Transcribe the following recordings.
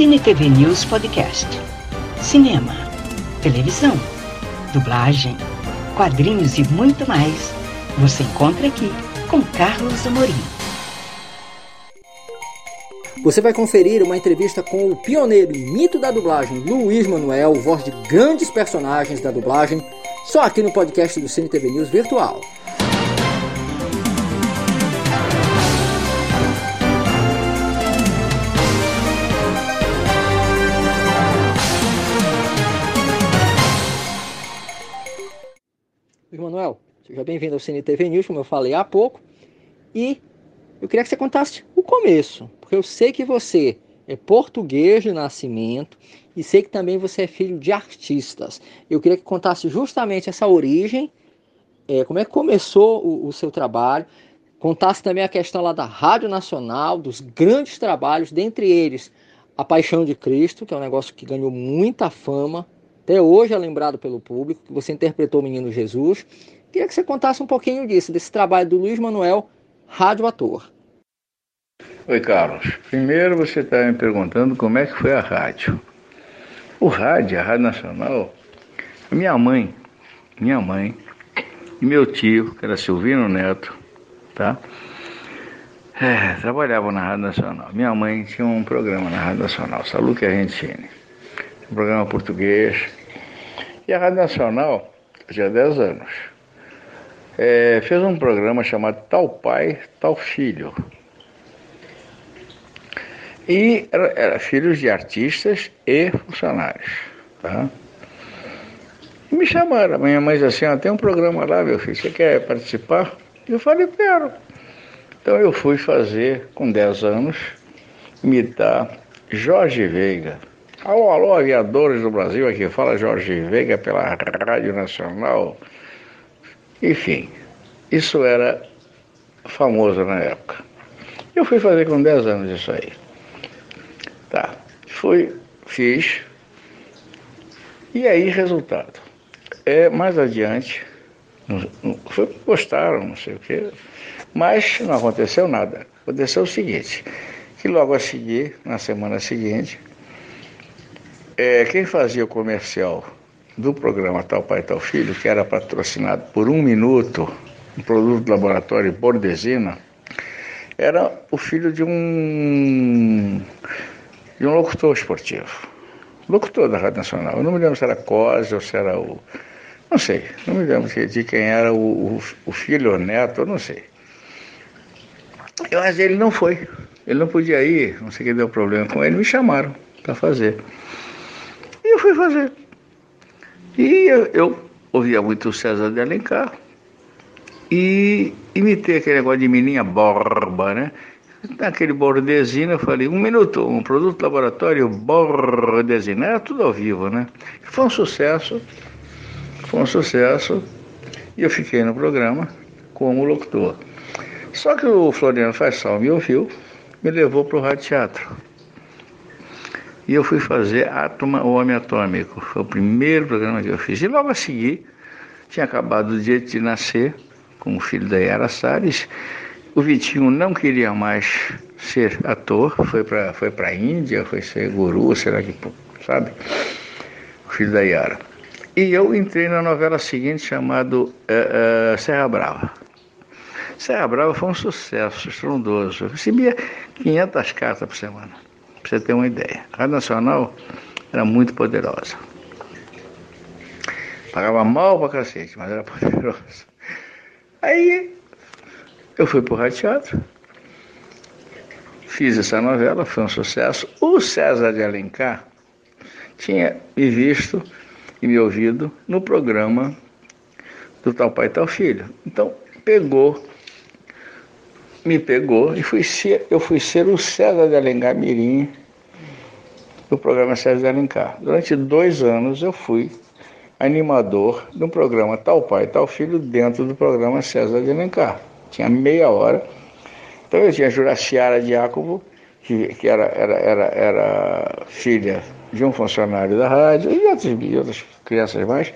Cine TV News Podcast. Cinema, televisão, dublagem, quadrinhos e muito mais. Você encontra aqui com Carlos Amorim. Você vai conferir uma entrevista com o pioneiro e mito da dublagem, Luiz Manuel, voz de grandes personagens da dublagem, só aqui no podcast do Cine TV News Virtual. Luiz Manuel, seja bem-vindo ao Cine TV News, como eu falei há pouco, e eu queria que você contasse o começo, porque eu sei que você é português de nascimento e sei que também você é filho de artistas. Eu queria que contasse justamente essa origem, é, como é que começou o, o seu trabalho, contasse também a questão lá da Rádio Nacional, dos grandes trabalhos, dentre eles A Paixão de Cristo, que é um negócio que ganhou muita fama, até hoje é lembrado pelo público, que você interpretou o Menino Jesus. Queria que você contasse um pouquinho disso, desse trabalho do Luiz Manuel rádio ator. Oi, Carlos. Primeiro você está me perguntando como é que foi a rádio. O rádio, a Rádio Nacional, minha mãe, minha mãe e meu tio, que era Silvino Neto, tá? É, trabalhavam na Rádio Nacional. Minha mãe tinha um programa na Rádio Nacional, Saluque Argentine. Um programa português. E a Rádio Nacional, já há 10 anos é, fez um programa chamado Tal Pai, Tal Filho. E era, era filhos de artistas e funcionários. Tá? E me chamaram, minha mãe disse assim, tem um programa lá, meu filho, você quer participar? Eu falei, quero. Então eu fui fazer, com 10 anos, imitar Jorge Veiga. Alô, alô, aviadores do Brasil, aqui fala Jorge Veiga pela Rádio Nacional enfim, isso era famoso na época. Eu fui fazer com 10 anos isso aí. Tá, fui, fiz. E aí, resultado. É, mais adiante, foi, gostaram, não sei o quê, mas não aconteceu nada. Aconteceu o seguinte, que logo a seguir, na semana seguinte, é, quem fazia o comercial do programa Tal Pai Tal Filho, que era patrocinado por um minuto, um produto do laboratório Bordesina, era o filho de um, de um locutor esportivo. Locutor da Rádio Nacional. Eu não me lembro se era Cosa ou se era o. Não sei, não me lembro de quem era o, o, o filho ou neto, eu não sei. Mas ele não foi. Ele não podia ir, não sei que deu problema com ele, me chamaram para fazer. Fui fazer. E eu, eu ouvia muito o César de Alencar e imitei aquele negócio de menina borba, né? Naquele bordezino eu falei, um minuto, um produto laboratório bordezino, era tudo ao vivo, né? Foi um sucesso, foi um sucesso, e eu fiquei no programa como locutor. Só que o Floriano Faisal me ouviu, me levou para o Rádio Teatro. E eu fui fazer Átomo, o Homem Atômico. Foi o primeiro programa que eu fiz. E logo a seguir, tinha acabado o dia de nascer, como filho da Yara Salles. O Vitinho não queria mais ser ator, foi para foi a Índia, foi ser guru, será que, sabe? O filho da Yara. E eu entrei na novela seguinte chamado uh, uh, Serra Brava. Serra Brava foi um sucesso estrondoso. Eu recebia 500 cartas por semana. Você ter uma ideia. A Rádio Nacional era muito poderosa. Pagava mal pra cacete, mas era poderosa. Aí eu fui pro Rádio Teatro, fiz essa novela, foi um sucesso. O César de Alencar tinha me visto e me ouvido no programa do Tal Pai Tal Filho. Então pegou me pegou e fui ser, eu fui ser o César de Alencar Mirim do programa de Alencar. Durante dois anos eu fui animador um programa Tal Pai, Tal Filho dentro do programa César de Alencar. Tinha meia hora. Então eu tinha Juraciara Diácovo, que, que era, era, era, era filha de um funcionário da rádio e outras, e outras crianças mais.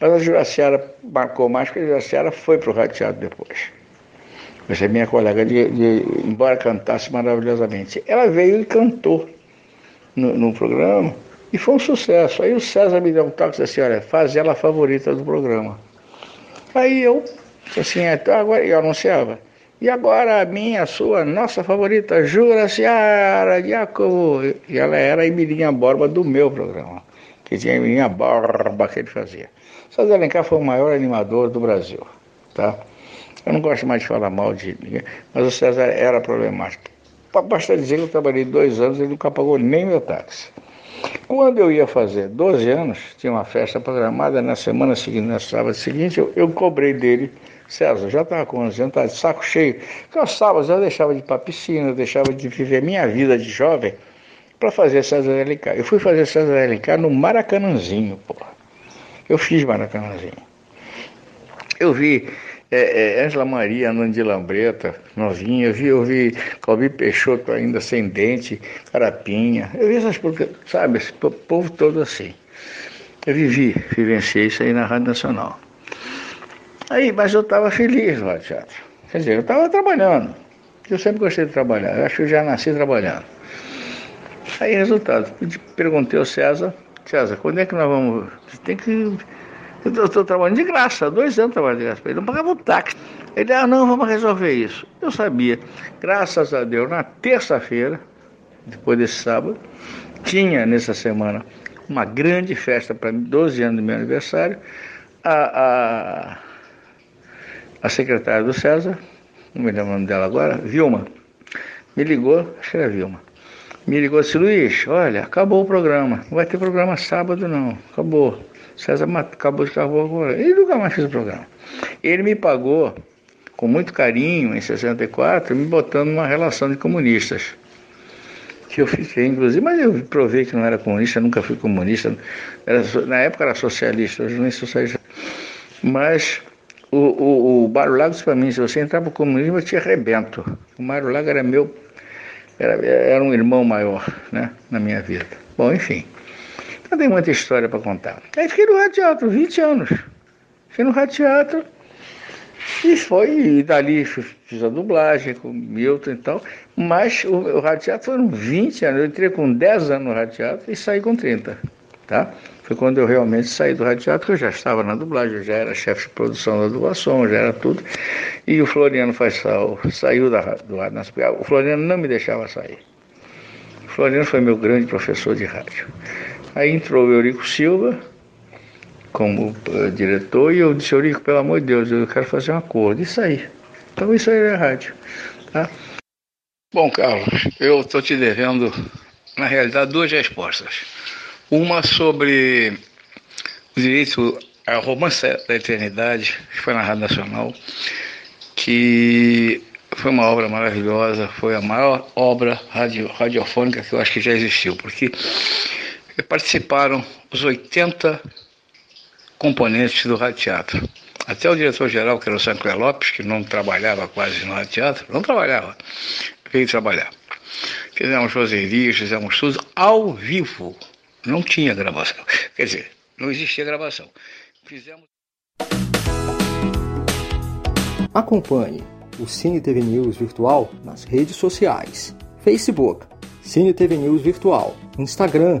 Mas a Juraciara marcou mais, porque a Juraciara foi para o Teatro depois. Essa é minha colega, de, de, embora cantasse maravilhosamente. Ela veio e cantou no, programa e foi um sucesso. Aí o César me deu um toque assim, olha, faz ela a favorita do programa. Aí eu, assim, então agora eu anunciava. E agora a minha, a sua, nossa favorita, Jura Seara Jacobo. E ela era a Emilinha Borba do meu programa, que tinha a Emilinha Borba que ele fazia. César Alencar foi o maior animador do Brasil, tá? Eu não gosto mais de falar mal de ninguém, mas o César era problemático. Basta dizer que eu trabalhei dois anos e ele nunca pagou nem meu táxi. Quando eu ia fazer 12 anos, tinha uma festa programada, na semana seguinte, na sábado seguinte, eu, eu cobrei dele, César, já estava com 11 anos, estava de saco cheio, sábados eu deixava de ir para a piscina, deixava de viver minha vida de jovem para fazer César LK. Eu fui fazer César LK no Maracanãzinho, porra. Eu fiz Maracanãzinho. Eu vi é, é, Angela Maria andando lambreta, novinha, eu vi, eu vi Calbi Peixoto ainda sem dente, carapinha, eu vi essas coisas, sabe, esse povo todo assim. Eu vivi, vivenciei isso aí na Rádio Nacional. Aí, mas eu estava feliz no Rádio Teatro. Quer dizer, eu estava trabalhando. Eu sempre gostei de trabalhar, eu acho que eu já nasci trabalhando. Aí, resultado, perguntei ao César, César, quando é que nós vamos. Tem que eu estou trabalhando de graça, dois anos trabalhando de graça. Ele não pagava o táxi. Ele, ah, não, vamos resolver isso. Eu sabia. Graças a Deus, na terça-feira, depois desse sábado, tinha nessa semana uma grande festa para mim, 12 anos do meu aniversário. A, a, a secretária do César, não me lembro o nome dela agora, Vilma, me ligou, acho que era Vilma. Me ligou assim, Luiz, olha, acabou o programa. Não vai ter programa sábado não, acabou. César acabou de acabou agora. Ele nunca mais fez o programa. Ele me pagou com muito carinho em 64, me botando numa relação de comunistas. Que eu fiquei, inclusive, mas eu provei que não era comunista, nunca fui comunista. Era, na época era socialista, hoje nem socialista. Mas o, o, o Mário Lago disse para mim, se você entrar para o comunismo, eu te arrebento. O Mário Lago era meu, era, era um irmão maior né, na minha vida. Bom, enfim. Eu tenho muita história para contar. Aí fiquei no Rádio Teatro, 20 anos. Fiquei no Rádio Teatro e foi, e dali fiz a dublagem com Milton e tal. Mas o, o Rádio Teatro foram 20 anos. Eu entrei com 10 anos no Rádio Teatro e saí com 30. Tá? Foi quando eu realmente saí do Rádio Teatro, eu já estava na dublagem, eu já era chefe de produção da dublação, já era tudo. E o Floriano Faisal saiu da, do Rádio. O Floriano não me deixava sair. O Floriano foi meu grande professor de rádio. Aí entrou o Eurico Silva como uh, diretor e eu disse, Eurico, pelo amor de Deus, eu quero fazer um acordo. Isso aí. Então isso aí é rádio. Tá? Bom, Carlos, eu estou te devendo, na realidade, duas respostas. Uma sobre o direito ao romance da eternidade, que foi na Rádio Nacional, que foi uma obra maravilhosa, foi a maior obra radio, radiofônica que eu acho que já existiu, porque participaram os 80 componentes do Rádio Teatro. Até o diretor-geral, que era o Sancler Lopes, que não trabalhava quase no Rádio Teatro, não trabalhava, veio trabalhar. Fizemos roserias, fizemos tudo ao vivo. Não tinha gravação. Quer dizer, não existia gravação. Fizemos. Acompanhe o Cine TV News Virtual nas redes sociais: Facebook, Cine TV News Virtual, Instagram,